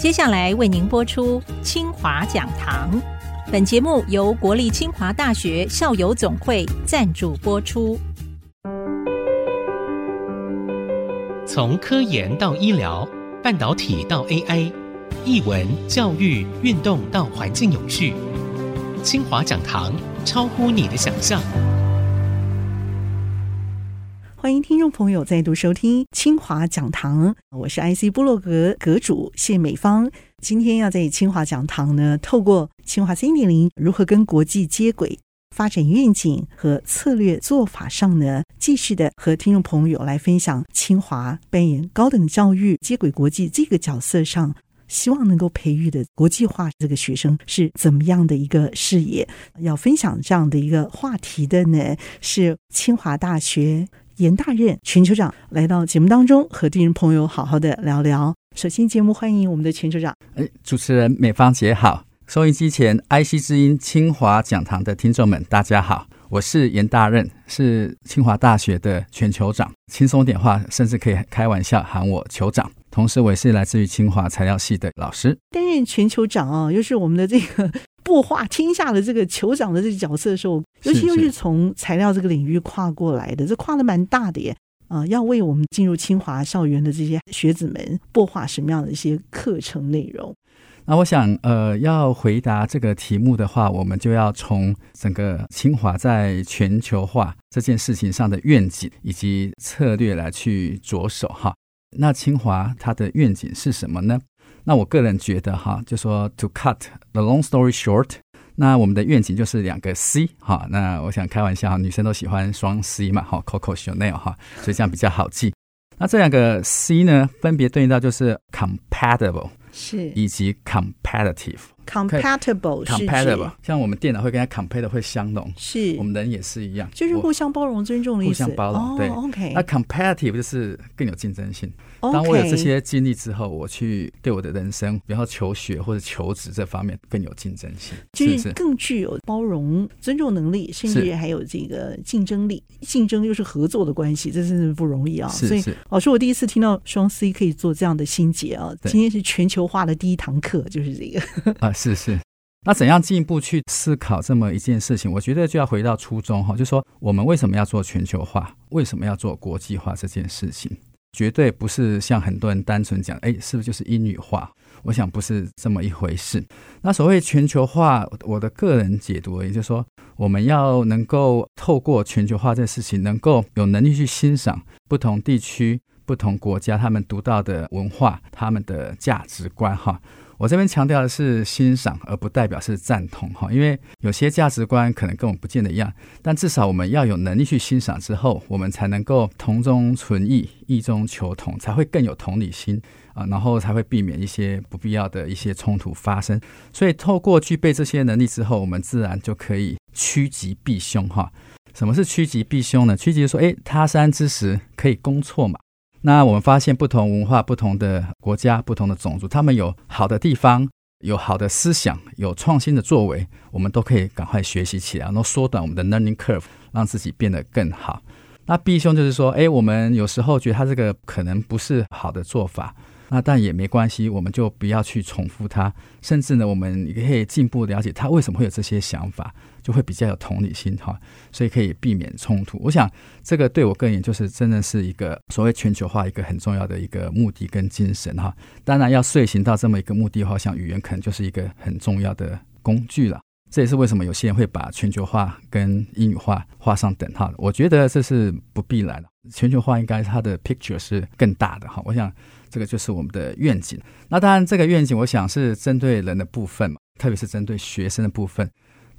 接下来为您播出清华讲堂。本节目由国立清华大学校友总会赞助播出。从科研到医疗，半导体到 AI，艺文、教育、运动到环境永续，清华讲堂超乎你的想象。欢迎听众朋友再度收听清华讲堂，我是 IC 波洛格阁主谢美芳。今天要在清华讲堂呢，透过清华三点零如何跟国际接轨、发展愿景和策略做法上呢，继续的和听众朋友来分享清华扮演高等教育接轨国际这个角色上，希望能够培育的国际化这个学生是怎么样的一个视野。要分享这样的一个话题的呢，是清华大学。颜大任全球长来到节目当中，和听众朋友好好的聊聊。首先，节目欢迎我们的全球长。哎，主持人美芳姐好，收音机前 IC 之音清华讲堂的听众们，大家好，我是严大任，是清华大学的全球长。轻松点话，甚至可以开玩笑喊我酋长。同时，我也是来自于清华材料系的老师。担任全球长啊，又是我们的这个。擘画天下的这个酋长的这个角色的时候，尤其又是从材料这个领域跨过来的，这跨的蛮大的耶。啊、呃，要为我们进入清华校园的这些学子们擘画什么样的一些课程内容？那我想，呃，要回答这个题目的话，我们就要从整个清华在全球化这件事情上的愿景以及策略来去着手哈。那清华它的愿景是什么呢？那我个人觉得哈，就说 to cut the long story short，那我们的愿景就是两个 C 哈。那我想开玩笑，女生都喜欢双 C 嘛，哈，Coco Chanel 哈，所以这样比较好记。那这两个 C 呢，分别对应到就是 compatible 是以及 competitive。compatible compatible 像我们电脑会跟它 compatible 会相容，是我们人也是一样，就是互相包容、尊重的意思。互相包容，对。Oh, OK，那 competitive 就是更有竞争性。当我有这些经历之后，我去对我的人生，比方说求学或者求职这方面更有竞争性，就是更具有包容、尊重能力，甚至还有这个竞争力。竞争又是合作的关系，这真是不容易啊！所以老师，我第一次听到双 C 可以做这样的心结啊！今天是全球化的第一堂课，就是这个啊，是是。那怎样进一步去思考这么一件事情？我觉得就要回到初衷哈，就是说我们为什么要做全球化？为什么要做国际化这件事情？绝对不是像很多人单纯讲，哎，是不是就是英语化？我想不是这么一回事。那所谓全球化，我的个人解读，也就是说，我们要能够透过全球化这事情，能够有能力去欣赏不同地区、不同国家他们独到的文化、他们的价值观，哈。我这边强调的是欣赏，而不代表是赞同哈，因为有些价值观可能跟我们不见得一样，但至少我们要有能力去欣赏之后，我们才能够同中存异，异中求同，才会更有同理心啊，然后才会避免一些不必要的一些冲突发生。所以，透过具备这些能力之后，我们自然就可以趋吉避凶哈。什么是趋吉避凶呢？趋吉说，诶，他山之石可以攻错嘛。那我们发现，不同文化、不同的国家、不同的种族，他们有好的地方，有好的思想，有创新的作为，我们都可以赶快学习起来，然后缩短我们的 learning curve，让自己变得更好。那 B 兄就是说，哎，我们有时候觉得他这个可能不是好的做法。那但也没关系，我们就不要去重复它，甚至呢，我们也可以进一步了解他为什么会有这些想法，就会比较有同理心哈，所以可以避免冲突。我想这个对我个言就是真的是一个所谓全球化一个很重要的一个目的跟精神哈。当然要遂行到这么一个目的的话，像语言可能就是一个很重要的工具了。这也是为什么有些人会把全球化跟英语化画上等号。我觉得这是不必然的，全球化应该它的 picture 是更大的哈。我想。这个就是我们的愿景。那当然，这个愿景我想是针对人的部分嘛，特别是针对学生的部分。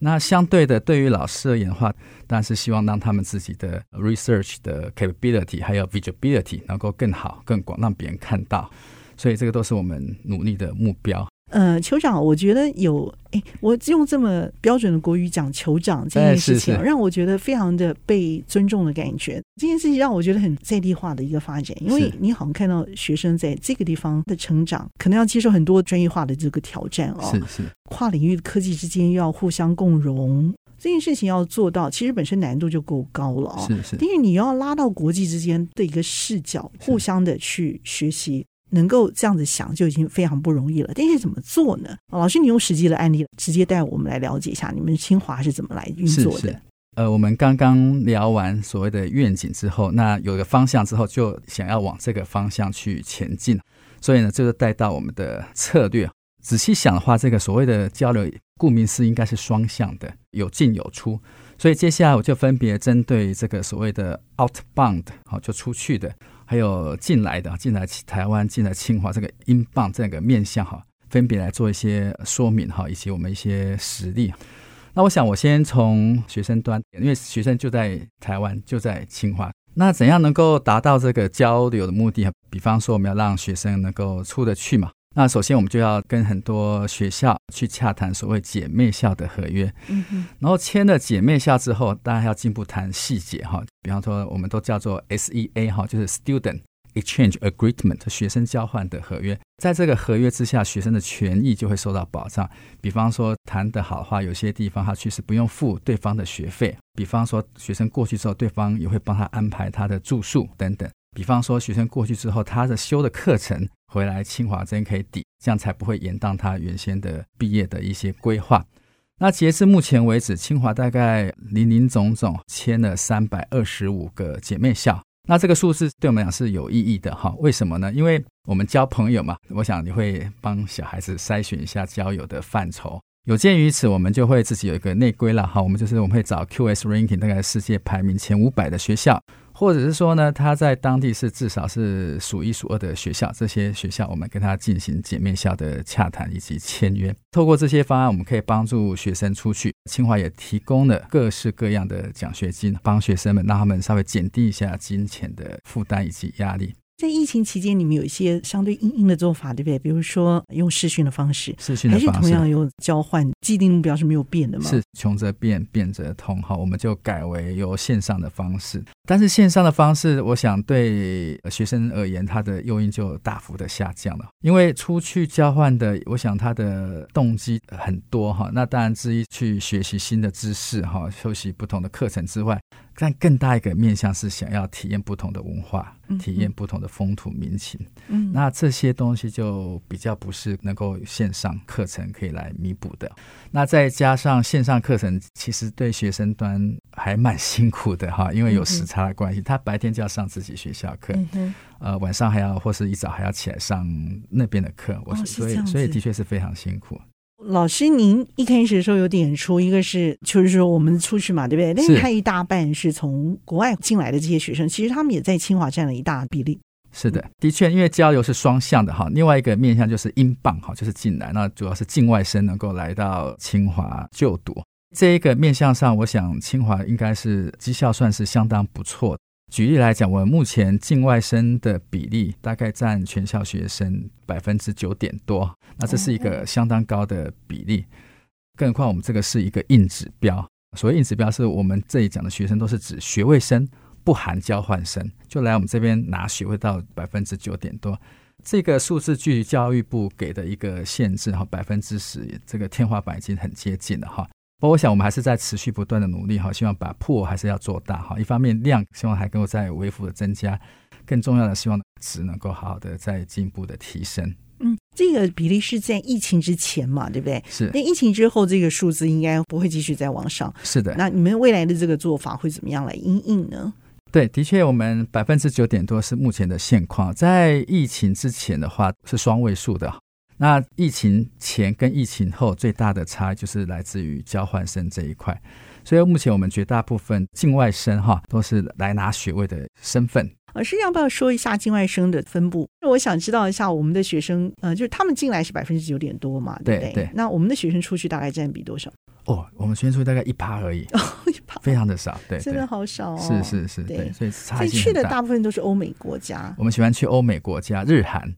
那相对的，对于老师而言的话，当然是希望让他们自己的 research 的 capability 还有 visibility 能够更好、更广，让别人看到。所以，这个都是我们努力的目标。呃，酋长，我觉得有哎，我用这么标准的国语讲酋长这件事情，让我觉得非常的被尊重的感觉。这件事情让我觉得很在地化的一个发展，因为你好像看到学生在这个地方的成长，可能要接受很多专业化的这个挑战哦。是是，跨领域的科技之间又要互相共融，这件事情要做到，其实本身难度就够高了啊。是是，因为你要拉到国际之间的一个视角，互相的去学习。能够这样子想就已经非常不容易了。但是怎么做呢？老师，你用实际的案例直接带我们来了解一下，你们清华是怎么来运作的？呃，我们刚刚聊完所谓的愿景之后，那有个方向之后，就想要往这个方向去前进。所以呢，这就带到我们的策略。仔细想的话，这个所谓的交流，顾名思义，应该是双向的，有进有出。所以接下来我就分别针对这个所谓的 outbound，好，就出去的，还有进来的，进来台湾、进来清华这个英镑这个面向哈，分别来做一些说明哈，以及我们一些实例。那我想，我先从学生端，因为学生就在台湾，就在清华。那怎样能够达到这个交流的目的？比方说，我们要让学生能够出得去嘛。那首先，我们就要跟很多学校去洽谈所谓姐妹校的合约。嗯。然后签了姐妹校之后，当然要进一步谈细节哈。比方说，我们都叫做 SEA 哈，就是 Student。Exchange Agreement 学生交换的合约，在这个合约之下，学生的权益就会受到保障。比方说谈得好的话，有些地方他确实不用付对方的学费。比方说学生过去之后，对方也会帮他安排他的住宿等等。比方说学生过去之后，他的修的课程回来清华这边可以抵，这样才不会延宕他原先的毕业的一些规划。那截至目前为止，清华大概林林总总签了三百二十五个姐妹校。那这个数字对我们讲是有意义的哈？为什么呢？因为我们交朋友嘛，我想你会帮小孩子筛选一下交友的范畴。有鉴于此，我们就会自己有一个内规了哈。我们就是我们会找 QS Ranking，大概世界排名前五百的学校。或者是说呢，他在当地是至少是数一数二的学校，这些学校我们跟他进行姐妹校的洽谈以及签约。透过这些方案，我们可以帮助学生出去。清华也提供了各式各样的奖学金，帮学生们让他们稍微减低一下金钱的负担以及压力。在疫情期间，你们有一些相对硬硬的做法，对不对？比如说用视讯的方式，视讯的方式还是同样有交换，既定目标是没有变的嘛？是穷则变，变则通。哈，我们就改为由线上的方式。但是线上的方式，我想对学生而言，它的诱因就大幅的下降了。因为出去交换的，我想他的动机很多哈。那当然之一去学习新的知识哈，学习不同的课程之外。但更大一个面向是想要体验不同的文化，体验不同的风土民情。嗯，那这些东西就比较不是能够线上课程可以来弥补的。那再加上线上课程，其实对学生端还蛮辛苦的哈，因为有时差的关系，他白天就要上自己学校课，呃，晚上还要或是一早还要起来上那边的课。我所以所以的确是非常辛苦。老师，您一开始的时候有点出，一个是就是说我们出去嘛，对不对？但是还有一大半是从国外进来的这些学生，其实他们也在清华占了一大比例。是的，的确，因为交流是双向的哈。另外一个面向就是英镑哈，就是进来，那主要是境外生能够来到清华就读。这一个面向上，我想清华应该是绩效算是相当不错的。举例来讲，我们目前境外生的比例大概占全校学生百分之九点多，那这是一个相当高的比例。更何况我们这个是一个硬指标，所谓硬指标是我们这里讲的学生都是指学位生，不含交换生，就来我们这边拿学位到百分之九点多。这个数字距离教育部给的一个限制哈百分之十，这个天花板已经很接近了哈。不过我想，我们还是在持续不断的努力哈，希望把破还是要做大哈。一方面量希望还能够再微幅的增加，更重要的希望值能够好好的再进一步的提升。嗯，这个比例是在疫情之前嘛，对不对？是。那疫情之后，这个数字应该不会继续再往上。是的。那你们未来的这个做法会怎么样来应应呢？对，的确，我们百分之九点多是目前的现况，在疫情之前的话是双位数的。那疫情前跟疫情后最大的差就是来自于交换生这一块，所以目前我们绝大部分境外生哈都是来拿学位的身份。老师要不要说一下境外生的分布？我想知道一下我们的学生，呃，就是他们进来是百分之九点多嘛，对不对？对。那我们的学生出去大概占比多少？哦，我们学生出去大概一趴而已，哦，一趴，非常的少，对，真的好少哦。是是是，对。所以去的大部分都是欧美国家。我们喜欢去欧美国家，日韩。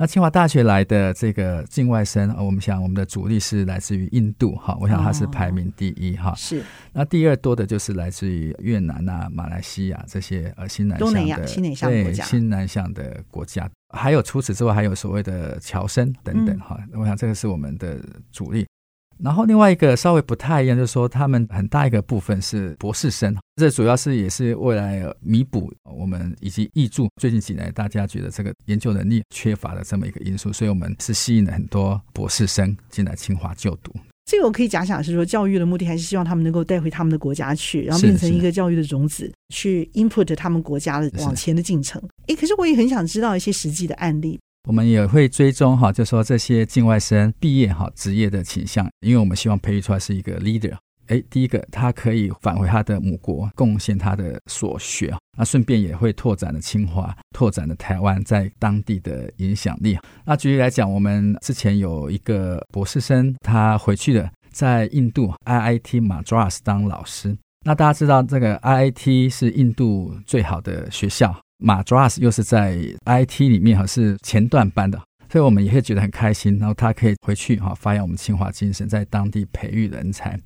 那清华大学来的这个境外生，我们想我们的主力是来自于印度哈，我想它是排名第一哈。是。那第二多的就是来自于越南啊、马来西亚这些呃新南向的东南亚、新南向国家。对，新南向的国家。还有除此之外，还有所谓的侨生等等哈。我想这个是我们的主力。然后另外一个稍微不太一样，就是说他们很大一个部分是博士生，这主要是也是为了弥补我们以及挹注最近几年大家觉得这个研究能力缺乏的这么一个因素，所以我们是吸引了很多博士生进来清华就读。这个我可以假想是说，教育的目的还是希望他们能够带回他们的国家去，然后变成一个教育的种子，去 input 他们国家的往前的进程。诶，可是我也很想知道一些实际的案例。我们也会追踪哈，就说这些境外生毕业哈职业的倾向，因为我们希望培育出来是一个 leader。哎，第一个他可以返回他的母国，贡献他的所学，那顺便也会拓展了清华，拓展了台湾在当地的影响力。那举例来讲，我们之前有一个博士生，他回去了，在印度 IIT Madras 当老师。那大家知道这个 IIT 是印度最好的学校。Madras 又是在 IT 里面哈，是前段班的，所以我们也会觉得很开心。然后他可以回去哈，发扬我们清华精神，在当地培育人才。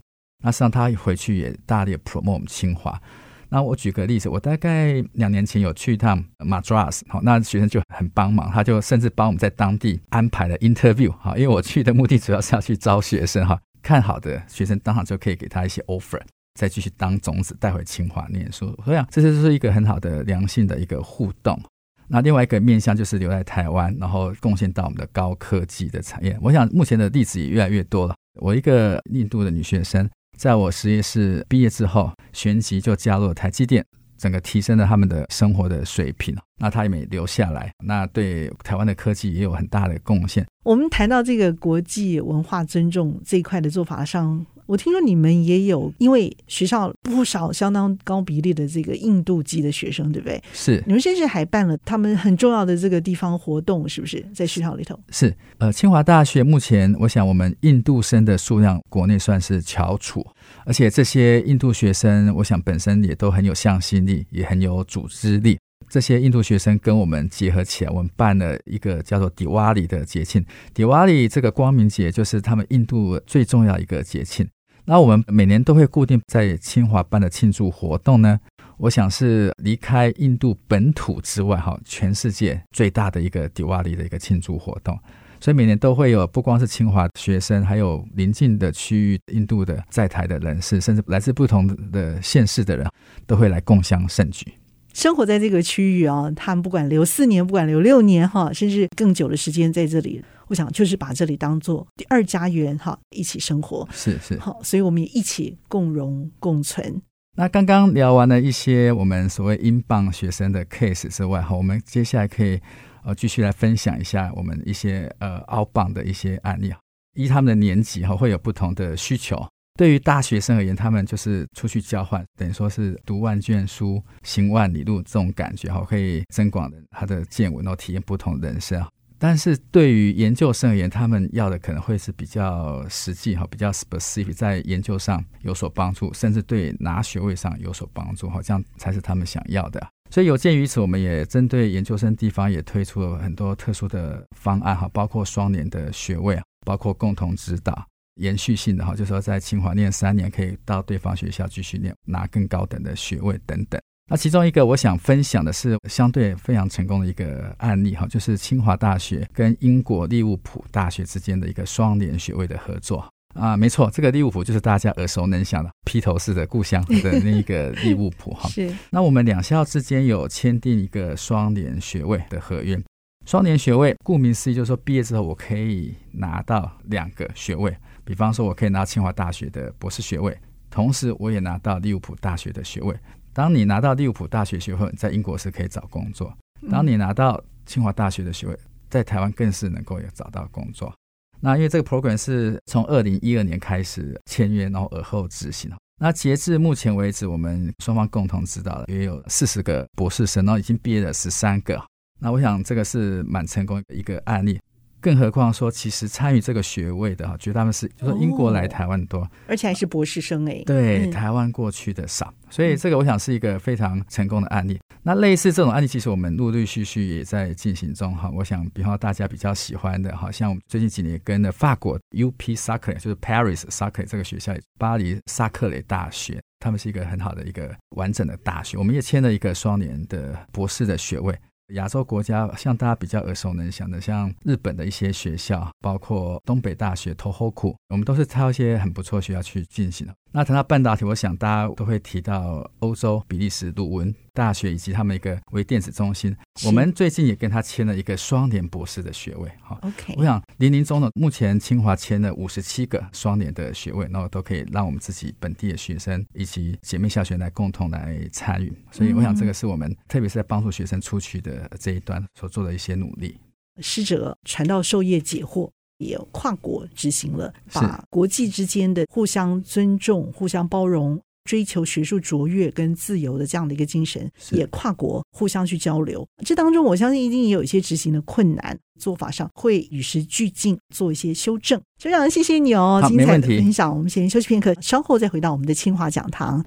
那实际上他回去也大力 promote 我们清华。那我举个例子，我大概两年前有去一趟 Madras，好，那学生就很帮忙，他就甚至帮我们在当地安排了 interview 哈，因为我去的目的主要是要去招学生哈，看好的学生当场就可以给他一些 offer。再继续当种子带回清华念书，所以啊，这就是一个很好的良性的一个互动。那另外一个面向就是留在台湾，然后贡献到我们的高科技的产业。我想目前的例子也越来越多了。我一个印度的女学生，在我实验室毕业之后，旋即就加入了台积电，整个提升了他们的生活的水平。那她也没留下来，那对台湾的科技也有很大的贡献。我们谈到这个国际文化尊重这一块的做法上。我听说你们也有，因为学校不少相当高比例的这个印度籍的学生，对不对？是。你们甚至还办了他们很重要的这个地方活动，是不是？在学校里头。是。呃，清华大学目前，我想我们印度生的数量国内算是翘楚，而且这些印度学生，我想本身也都很有向心力，也很有组织力。这些印度学生跟我们结合起来，我们办了一个叫做迪瓦里的节庆。迪瓦里这个光明节就是他们印度最重要一个节庆。那我们每年都会固定在清华办的庆祝活动呢，我想是离开印度本土之外，哈，全世界最大的一个迪瓦里的一个庆祝活动。所以每年都会有不光是清华学生，还有邻近的区域印度的在台的人士，甚至来自不同的县市的人，都会来共襄盛举。生活在这个区域啊，他们不管留四年，不管留六年，哈，甚至更久的时间在这里。我想就是把这里当做第二家园哈，一起生活是是好，所以我们也一起共荣共存。那刚刚聊完了一些我们所谓英镑学生的 case 之外哈，我们接下来可以呃继续来分享一下我们一些呃 outbound 的一些案例。依他们的年纪哈会有不同的需求。对于大学生而言，他们就是出去交换，等于说是读万卷书行万里路这种感觉哈，可以增广的他的见闻，然后体验不同人生。但是对于研究生而言，他们要的可能会是比较实际哈，比较 specific，在研究上有所帮助，甚至对拿学位上有所帮助哈，这样才是他们想要的。所以有鉴于此，我们也针对研究生地方也推出了很多特殊的方案哈，包括双联的学位，包括共同指导、延续性的哈，就是说在清华念三年，可以到对方学校继续念，拿更高等的学位等等。那其中一个我想分享的是相对非常成功的一个案例哈，就是清华大学跟英国利物浦大学之间的一个双联学位的合作啊，没错，这个利物浦就是大家耳熟能详的披头士的故乡的那一个利物浦哈。是。那我们两校之间有签订一个双联学位的合约，双联学位顾名思义就是说毕业之后我可以拿到两个学位，比方说我可以拿清华大学的博士学位，同时我也拿到利物浦大学的学位。当你拿到利物浦大学学位，在英国是可以找工作；当你拿到清华大学的学位，在台湾更是能够有找到工作。那因为这个 program 是从二零一二年开始签约，然后而后执行。那截至目前为止，我们双方共同指导的也有四十个博士生，然后已经毕业了十三个。那我想这个是蛮成功的一个案例。更何况说，其实参与这个学位的哈，觉得他们是就说英国来台湾多，哦，而且还是博士生哎。对，嗯、台湾过去的少，所以这个我想是一个非常成功的案例。那类似这种案例，其实我们陆陆续续也在进行中哈。我想，比方大家比较喜欢的，哈像最近几年跟的法国 UP Saclay 就是 Paris Saclay 这个学校，巴黎萨克雷大学，他们是一个很好的一个完整的大学。我们也签了一个双联的博士的学位。亚洲国家，像大家比较耳熟能详的，像日本的一些学校，包括东北大学、拓厚库我们都是挑一些很不错学校去进行的。那谈到半导体，我想大家都会提到欧洲比利时鲁文大学以及他们一个微电子中心。我们最近也跟他签了一个双联博士的学位。哈，OK。我想林林总总，目前清华签了五十七个双联的学位，然后都可以让我们自己本地的学生以及姐妹校学来共同来参与。所以我想这个是我们、嗯、特别是在帮助学生出去的这一端所做的一些努力。师者，传道授业解惑。也跨国执行了，把国际之间的互相尊重、互相包容、追求学术卓越跟自由的这样的一个精神，也跨国互相去交流。这当中，我相信一定也有一些执行的困难，做法上会与时俱进，做一些修正。非常谢谢你哦，精彩的分享。我们先休息片刻，稍后再回到我们的清华讲堂。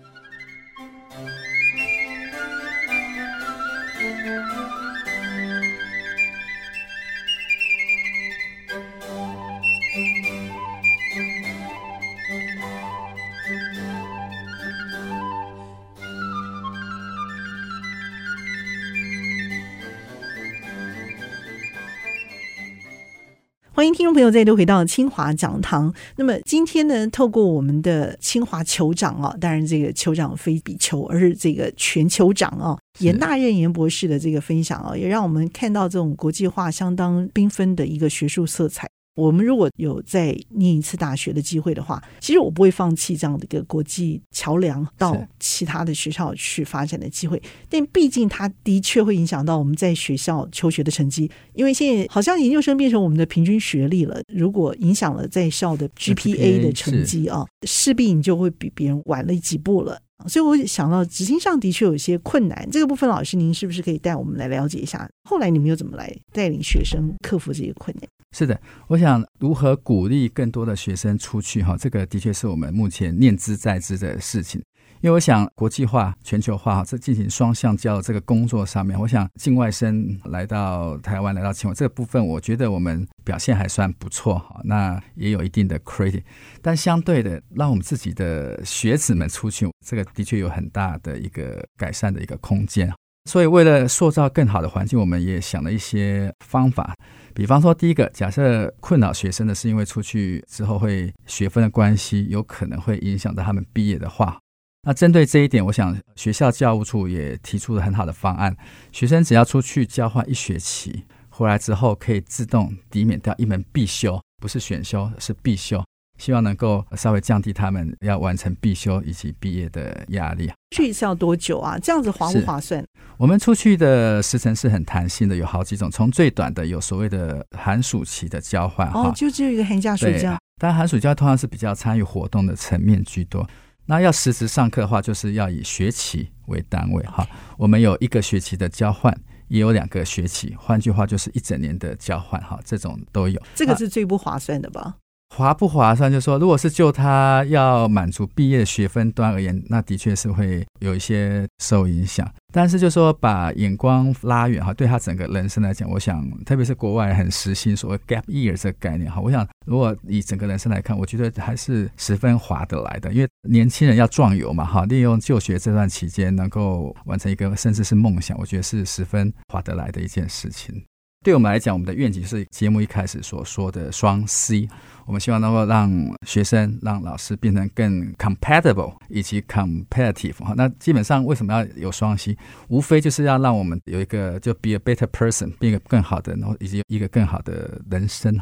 迎听众朋友再度回到清华讲堂。那么今天呢，透过我们的清华酋长啊，当然这个酋长非比酋，而是这个全酋长啊，严大任严博士的这个分享啊，也让我们看到这种国际化相当缤纷的一个学术色彩。我们如果有再念一次大学的机会的话，其实我不会放弃这样的一个国际桥梁到其他的学校去发展的机会。但毕竟它的确会影响到我们在学校求学的成绩，因为现在好像研究生变成我们的平均学历了。如果影响了在校的 GPA 的成绩啊，势必你就会比别人晚了几步了。所以我想到执行上的确有一些困难。这个部分，老师您是不是可以带我们来了解一下？后来你们又怎么来带领学生克服这些困难？是的，我想如何鼓励更多的学生出去哈，这个的确是我们目前念之在之的事情。因为我想国际化、全球化哈，这进行双向交流这个工作上面，我想境外生来到台湾、来到清华这个部分，我觉得我们表现还算不错哈，那也有一定的 credit。但相对的，让我们自己的学子们出去，这个的确有很大的一个改善的一个空间。所以为了塑造更好的环境，我们也想了一些方法。比方说，第一个，假设困扰学生的是因为出去之后会学分的关系，有可能会影响到他们毕业的话，那针对这一点，我想学校教务处也提出了很好的方案：学生只要出去交换一学期，回来之后可以自动抵免掉一门必修，不是选修，是必修。希望能够稍微降低他们要完成必修以及毕业的压力。去一次要多久啊？这样子划不划算？我们出去的时程是很弹性的，有好几种。从最短的有所谓的寒暑期的交换，哦，就只有一个寒假暑假。但寒暑假通常是比较参与活动的层面居多。那要实质上课的话，就是要以学期为单位哈。我们有一个学期的交换，也有两个学期，换句话就是一整年的交换哈。这种都有。这个是最不划算的吧？划不划算？就是说，如果是就他要满足毕业学分端而言，那的确是会有一些受影响。但是，就说把眼光拉远哈，对他整个人生来讲，我想，特别是国外很实行所谓 gap year 这个概念哈，我想，如果以整个人生来看，我觉得还是十分划得来的。因为年轻人要壮游嘛哈，利用就学这段期间能够完成一个甚至是梦想，我觉得是十分划得来的一件事情。对我们来讲，我们的愿景是节目一开始所说的双 C。我们希望能够让学生、让老师变成更 compatible 以及 competitive。那基本上为什么要有双 C？无非就是要让我们有一个就 be a better person，变一个更好的，然后以及一个更好的人生。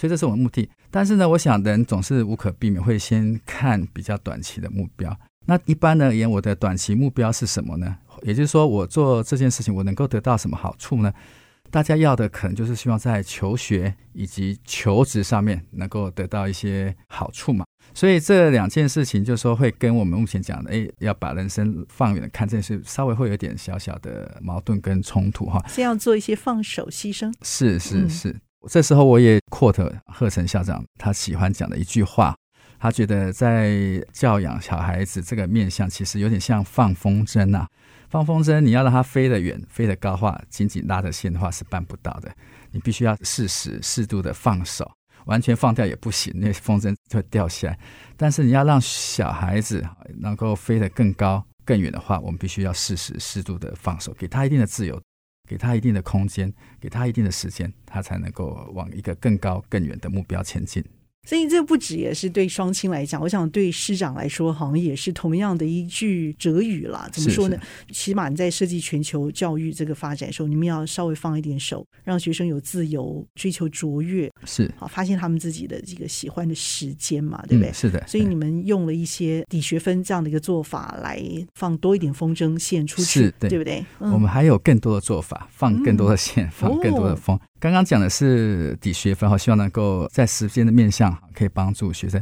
所以这是我们目的。但是呢，我想人总是无可避免会先看比较短期的目标。那一般而言，我的短期目标是什么呢？也就是说，我做这件事情，我能够得到什么好处呢？大家要的可能就是希望在求学以及求职上面能够得到一些好处嘛，所以这两件事情就是说会跟我们目前讲的，哎，要把人生放远的看，这件事稍微会有点小小的矛盾跟冲突哈。先要做一些放手牺牲。是是是，嗯、这时候我也 quote 贺成校长他喜欢讲的一句话，他觉得在教养小孩子这个面向，其实有点像放风筝呐、啊。放风筝，你要让它飞得远、飞得高的话，紧紧拉着线的话是办不到的。你必须要适时、适度的放手，完全放掉也不行，那风筝就会掉下来。但是你要让小孩子能够飞得更高、更远的话，我们必须要适时、适度的放手，给他一定的自由。给他一定的空间，给他一定的时间，他才能够往一个更高更远的目标前进。所以这不止也是对双亲来讲，我想对师长来说，好像也是同样的一句哲语啦。怎么说呢？是是起码你在设计全球教育这个发展的时候，你们要稍微放一点手，让学生有自由追求卓越，是好发现他们自己的这个喜欢的时间嘛，对不对？嗯、是的。所以你们用了一些抵学分这样的一个做法来放多一点风筝线出去，对，对不对？嗯、我们还有更多的做法，放更多的线，嗯、放更多的风。哦刚刚讲的是抵学分哈，希望能够在时间的面向可以帮助学生。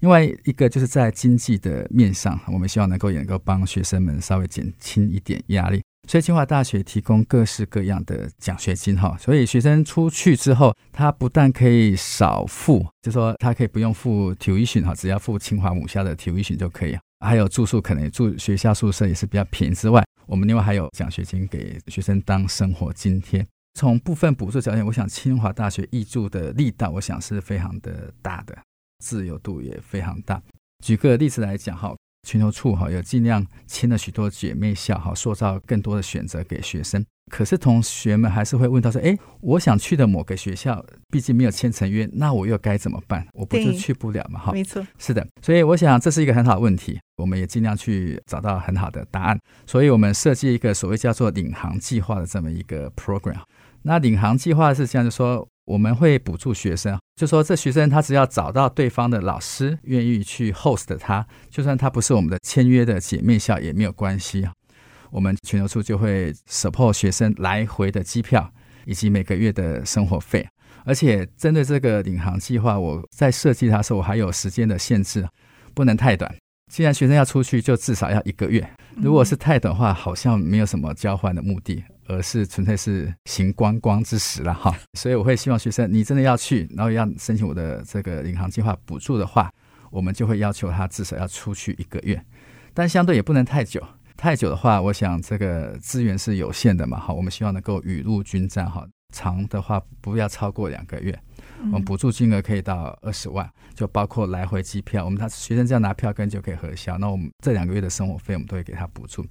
另外一个就是在经济的面上，我们希望能够也能够帮学生们稍微减轻一点压力。所以清华大学提供各式各样的奖学金哈，所以学生出去之后，他不但可以少付，就说他可以不用付 tuition 哈，只要付清华母校的 tuition 就可以。还有住宿可能住学校宿舍也是比较便宜之外，我们另外还有奖学金给学生当生活津贴。从部分补助条件，我想清华大学挹注的力道，我想是非常的大的，自由度也非常大。举个例子来讲，哈，全球处哈有尽量签了许多姐妹校，哈，塑造更多的选择给学生。可是同学们还是会问到说，哎，我想去的某个学校，毕竟没有签成约，那我又该怎么办？我不就去不了嘛？哈，没错，是的。所以我想这是一个很好的问题，我们也尽量去找到很好的答案。所以我们设计一个所谓叫做领航计划的这么一个 program。那领航计划是这样，就说我们会补助学生，就说这学生他只要找到对方的老师愿意去 host 他，就算他不是我们的签约的姐妹校也没有关系啊。我们全球处就会 support 学生来回的机票以及每个月的生活费，而且针对这个领航计划，我在设计它的时候我还有时间的限制，不能太短。既然学生要出去，就至少要一个月。如果是太短的话，好像没有什么交换的目的。而是纯粹是行观光之实了哈，所以我会希望学生，你真的要去，然后要申请我的这个领航计划补助的话，我们就会要求他至少要出去一个月，但相对也不能太久，太久的话，我想这个资源是有限的嘛，哈，我们希望能够雨露均沾哈，长的话不要超过两个月，我们补助金额可以到二十万，就包括来回机票，我们他学生只要拿票根就可以核销，那我们这两个月的生活费我们都会给他补助。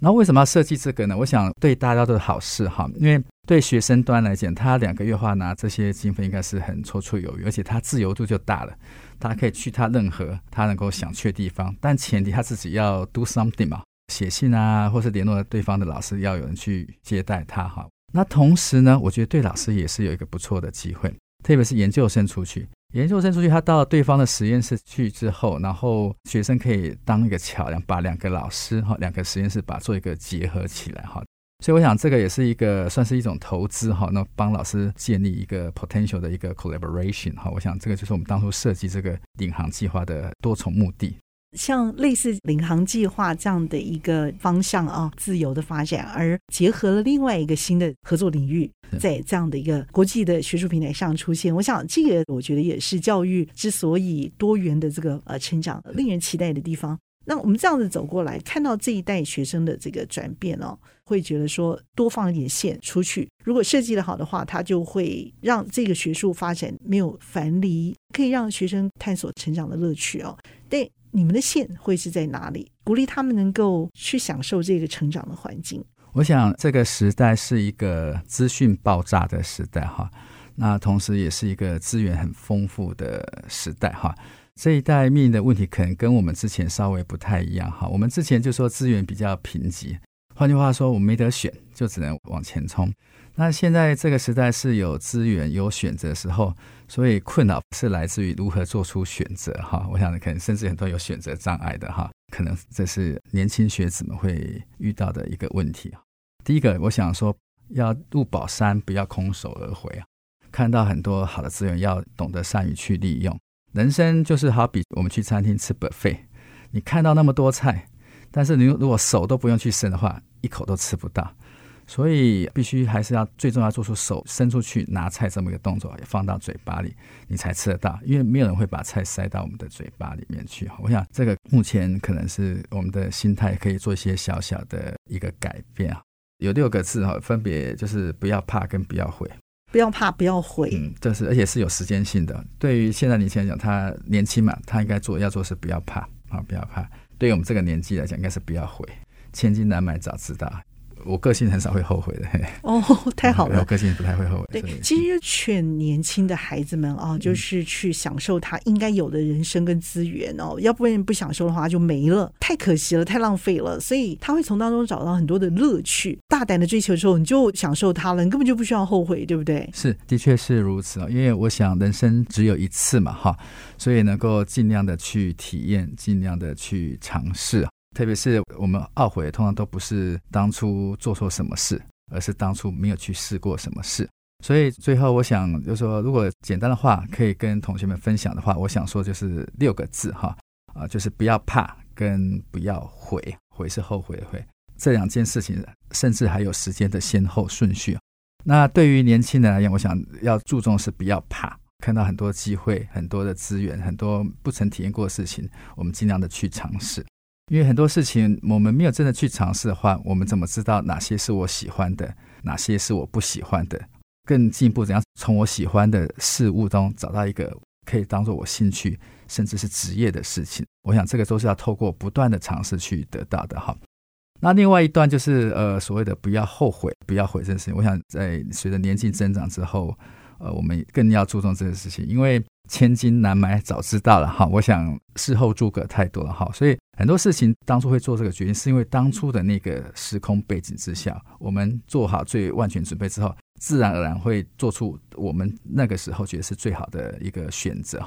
然后为什么要设计这个呢？我想对大家都是好事哈，因为对学生端来讲，他两个月的话拿这些经费应该是很绰绰有余，而且他自由度就大了，他可以去他任何他能够想去的地方，但前提他自己要 do something 嘛，写信啊，或是联络对方的老师，要有人去接待他哈。那同时呢，我觉得对老师也是有一个不错的机会，特别是研究生出去。研究生出去，他到对方的实验室去之后，然后学生可以当一个桥梁，把两个老师哈，两个实验室把做一个结合起来哈。所以我想这个也是一个算是一种投资哈，那帮老师建立一个 potential 的一个 collaboration 哈。我想这个就是我们当初设计这个领航计划的多重目的。像类似领航计划这样的一个方向啊，自由的发展，而结合了另外一个新的合作领域，在这样的一个国际的学术平台上出现。我想，这个我觉得也是教育之所以多元的这个呃成长，令人期待的地方。那我们这样子走过来，看到这一代学生的这个转变哦，会觉得说多放一点线出去，如果设计的好的话，它就会让这个学术发展没有樊篱，可以让学生探索成长的乐趣哦。但。你们的线会是在哪里？鼓励他们能够去享受这个成长的环境。我想这个时代是一个资讯爆炸的时代哈，那同时也是一个资源很丰富的时代哈。这一代面临的问题可能跟我们之前稍微不太一样哈。我们之前就说资源比较贫瘠，换句话说，我们没得选，就只能往前冲。那现在这个时代是有资源、有选择的时候，所以困扰是来自于如何做出选择哈。我想可能甚至很多有选择障碍的哈，可能这是年轻学子们会遇到的一个问题啊。第一个，我想说要入宝山，不要空手而回啊。看到很多好的资源，要懂得善于去利用。人生就是好比我们去餐厅吃 buffet，你看到那么多菜，但是你如果手都不用去伸的话，一口都吃不到。所以必须还是要最重要做出手伸出去拿菜这么一个动作，放到嘴巴里，你才吃得到。因为没有人会把菜塞到我们的嘴巴里面去。我想这个目前可能是我们的心态可以做一些小小的一个改变啊。有六个字哈，分别就是不要怕跟不要悔。不要怕，不要悔。嗯，这是而且是有时间性的。对于现在年轻人讲，他年轻嘛，他应该做要做是不要怕啊，不要怕。对于我们这个年纪来讲，应该是不要悔。千金难买早知道。我个性很少会后悔的。哦，太好了，我个性不太会后悔。对，其实劝年轻的孩子们啊，就是去享受他应该有的人生跟资源哦，要不然不享受的话就没了，太可惜了，太浪费了。所以他会从当中找到很多的乐趣，大胆的追求之后，你就享受它了，你根本就不需要后悔，对不对？是，的确是如此啊。因为我想人生只有一次嘛，哈，所以能够尽量的去体验，尽量的去尝试。特别是我们懊悔，通常都不是当初做错什么事，而是当初没有去试过什么事。所以最后，我想就是说，如果简单的话可以跟同学们分享的话，我想说就是六个字哈啊，就是不要怕，跟不要悔，悔是后悔的悔。这两件事情，甚至还有时间的先后顺序。那对于年轻人来讲，我想要注重是不要怕，看到很多机会、很多的资源、很多不曾体验过的事情，我们尽量的去尝试。因为很多事情我们没有真的去尝试的话，我们怎么知道哪些是我喜欢的，哪些是我不喜欢的？更进一步，怎样从我喜欢的事物中找到一个可以当做我兴趣，甚至是职业的事情？我想这个都是要透过不断的尝试去得到的哈。那另外一段就是呃所谓的不要后悔，不要悔这件事情。我想在随着年纪增长之后，呃，我们更要注重这个事情，因为。千金难买早知道了哈，我想事后诸葛太多了哈，所以很多事情当初会做这个决定，是因为当初的那个时空背景之下，我们做好最万全准备之后，自然而然会做出我们那个时候觉得是最好的一个选择。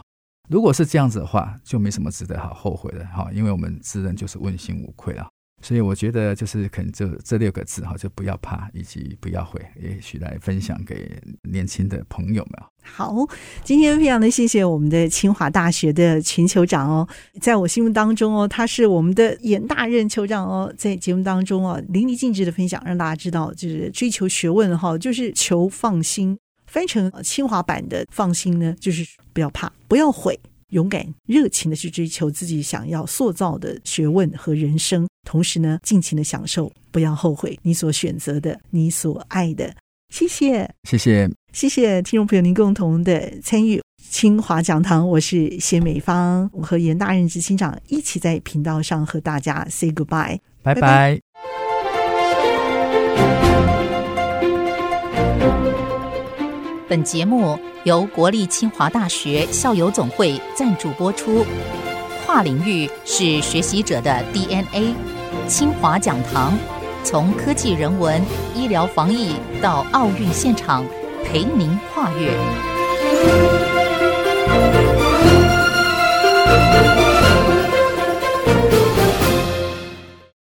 如果是这样子的话，就没什么值得好后悔的哈，因为我们自认就是问心无愧啊。所以我觉得就是可能这这六个字哈，就不要怕，以及不要悔，也许来分享给年轻的朋友们。好，今天非常的谢谢我们的清华大学的秦酋长哦，在我心目当中哦，他是我们的严大任酋长哦，在节目当中哦，淋漓尽致的分享，让大家知道就是追求学问哈，就是求放心，翻成清华版的放心呢，就是不要怕，不要悔。勇敢、热情的去追求自己想要塑造的学问和人生，同时呢，尽情的享受，不要后悔你所选择的、你所爱的。谢谢，谢谢，谢谢听众朋友您共同的参与。清华讲堂，我是谢美芳，我和严大任执行长一起在频道上和大家 say goodbye，拜拜。拜拜。本节目由国立清华大学校友总会赞助播出。跨领域是学习者的 DNA。清华讲堂，从科技人文、医疗防疫到奥运现场，陪您跨越。